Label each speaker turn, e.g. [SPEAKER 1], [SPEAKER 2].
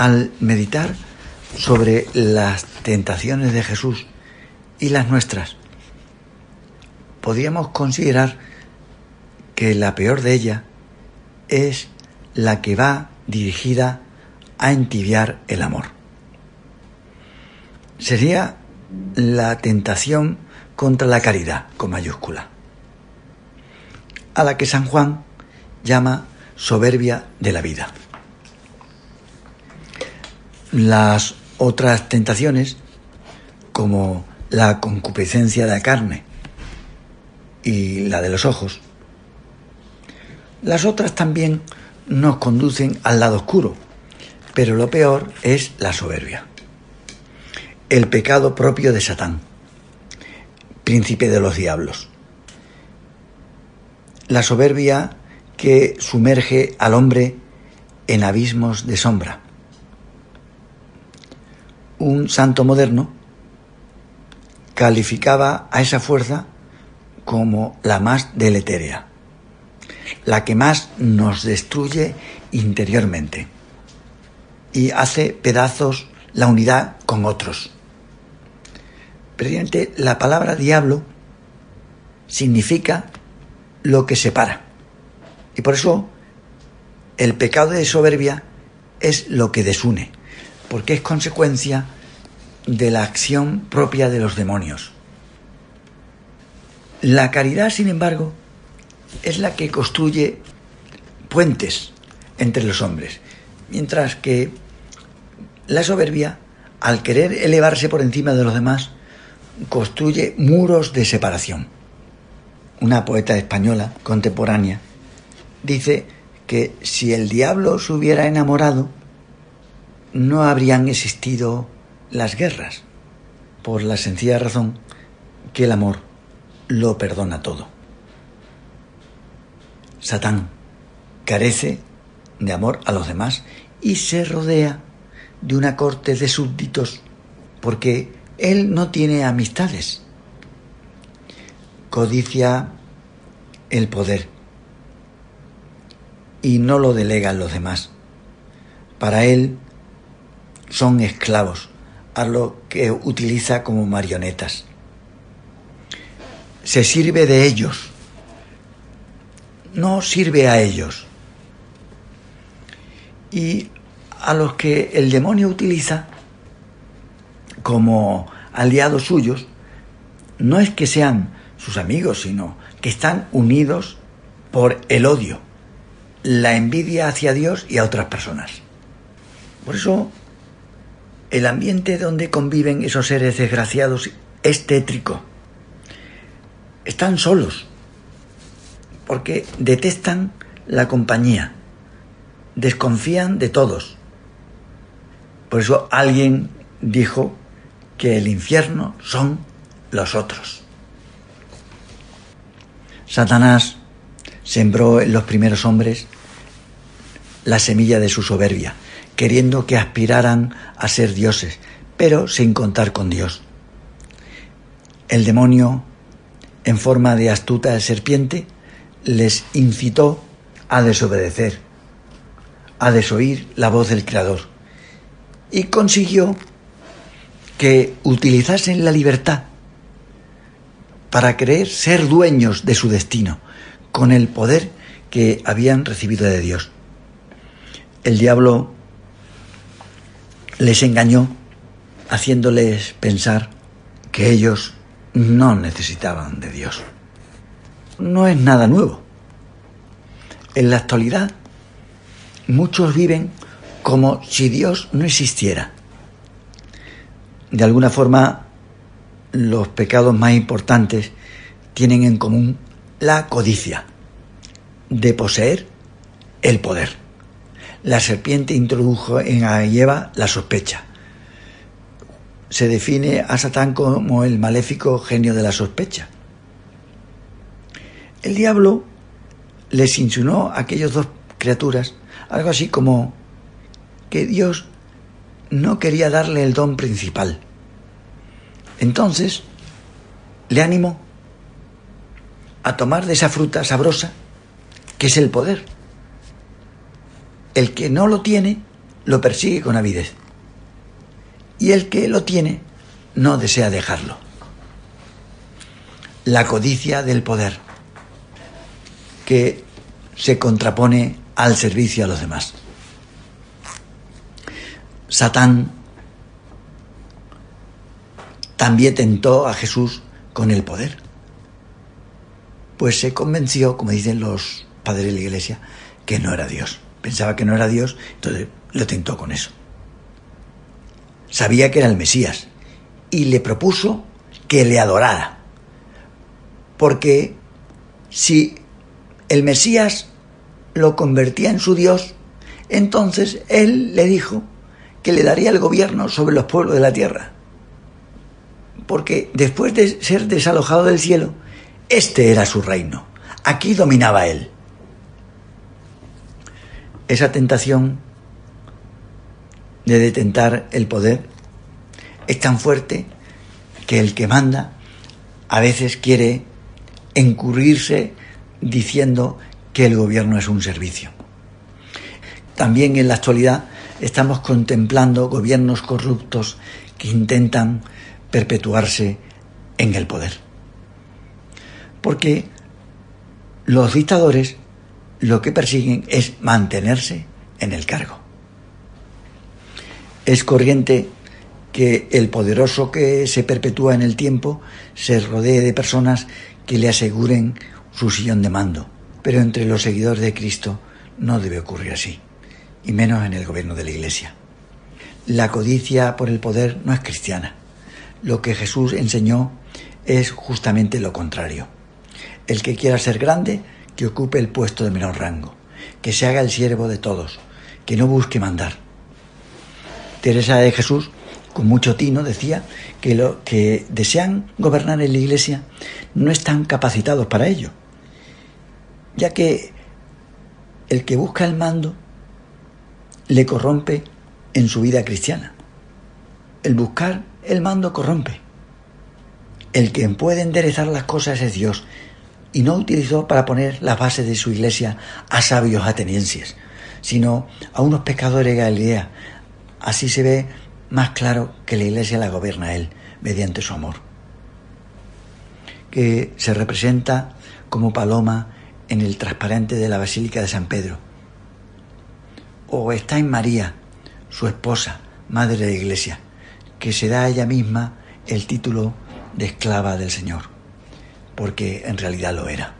[SPEAKER 1] al meditar sobre las tentaciones de Jesús y las nuestras, podríamos considerar que la peor de ellas es la que va dirigida a entibiar el amor. Sería la tentación contra la caridad, con mayúscula, a la que San Juan llama soberbia de la vida. Las otras tentaciones, como la concupiscencia de la carne y la de los ojos, las otras también nos conducen al lado oscuro, pero lo peor es la soberbia, el pecado propio de Satán, príncipe de los diablos. La soberbia que sumerge al hombre en abismos de sombra. Un santo moderno calificaba a esa fuerza como la más deletérea la que más nos destruye interiormente y hace pedazos la unidad con otros. Presidente, la palabra diablo significa lo que separa. Y por eso el pecado de soberbia es lo que desune, porque es consecuencia de la acción propia de los demonios. La caridad, sin embargo, es la que construye puentes entre los hombres, mientras que la soberbia, al querer elevarse por encima de los demás, construye muros de separación. Una poeta española contemporánea dice que si el diablo se hubiera enamorado, no habrían existido las guerras, por la sencilla razón que el amor lo perdona todo. Satán carece de amor a los demás y se rodea de una corte de súbditos porque él no tiene amistades. Codicia el poder y no lo delegan los demás. Para él son esclavos, a lo que utiliza como marionetas. Se sirve de ellos no sirve a ellos. Y a los que el demonio utiliza como aliados suyos, no es que sean sus amigos, sino que están unidos por el odio, la envidia hacia Dios y a otras personas. Por eso, el ambiente donde conviven esos seres desgraciados es tétrico. Están solos, porque detestan la compañía, desconfían de todos. Por eso alguien dijo que el infierno son los otros. Satanás sembró en los primeros hombres la semilla de su soberbia, queriendo que aspiraran a ser dioses, pero sin contar con Dios. El demonio, en forma de astuta serpiente, les incitó a desobedecer, a desoír la voz del Creador y consiguió que utilizasen la libertad para creer ser dueños de su destino con el poder que habían recibido de Dios. El diablo les engañó haciéndoles pensar que ellos no necesitaban de Dios no es nada nuevo. En la actualidad, muchos viven como si Dios no existiera. De alguna forma, los pecados más importantes tienen en común la codicia, de poseer el poder. La serpiente introdujo en Eva la sospecha. Se define a Satán como el maléfico genio de la sospecha. El diablo les insinuó a aquellas dos criaturas algo así como que Dios no quería darle el don principal. Entonces le animó a tomar de esa fruta sabrosa que es el poder. El que no lo tiene lo persigue con avidez. Y el que lo tiene no desea dejarlo. La codicia del poder, que se contrapone al servicio a los demás. Satán también tentó a Jesús con el poder. Pues se convenció, como dicen los padres de la iglesia, que no era Dios. Pensaba que no era Dios, entonces lo tentó con eso. Sabía que era el Mesías y le propuso que le adorara. Porque si el Mesías lo convertía en su Dios, entonces él le dijo que le daría el gobierno sobre los pueblos de la tierra porque después de ser desalojado del cielo, este era su reino. Aquí dominaba él. Esa tentación de detentar el poder es tan fuerte que el que manda a veces quiere encurrirse diciendo que el gobierno es un servicio. También en la actualidad estamos contemplando gobiernos corruptos que intentan perpetuarse en el poder. Porque los dictadores lo que persiguen es mantenerse en el cargo. Es corriente que el poderoso que se perpetúa en el tiempo se rodee de personas que le aseguren su sillón de mando. Pero entre los seguidores de Cristo no debe ocurrir así, y menos en el gobierno de la Iglesia. La codicia por el poder no es cristiana lo que Jesús enseñó es justamente lo contrario. El que quiera ser grande, que ocupe el puesto de menor rango, que se haga el siervo de todos, que no busque mandar. Teresa de Jesús, con mucho tino, decía que los que desean gobernar en la iglesia no están capacitados para ello, ya que el que busca el mando le corrompe en su vida cristiana. El buscar el mando corrompe. El que puede enderezar las cosas es Dios, y no utilizó para poner las bases de su iglesia a sabios atenienses, sino a unos pecadores de Galilea. Así se ve más claro que la iglesia la gobierna Él mediante su amor, que se representa como paloma en el transparente de la Basílica de San Pedro. O está en María, su esposa, madre de la iglesia que se da a ella misma el título de esclava del Señor, porque en realidad lo era.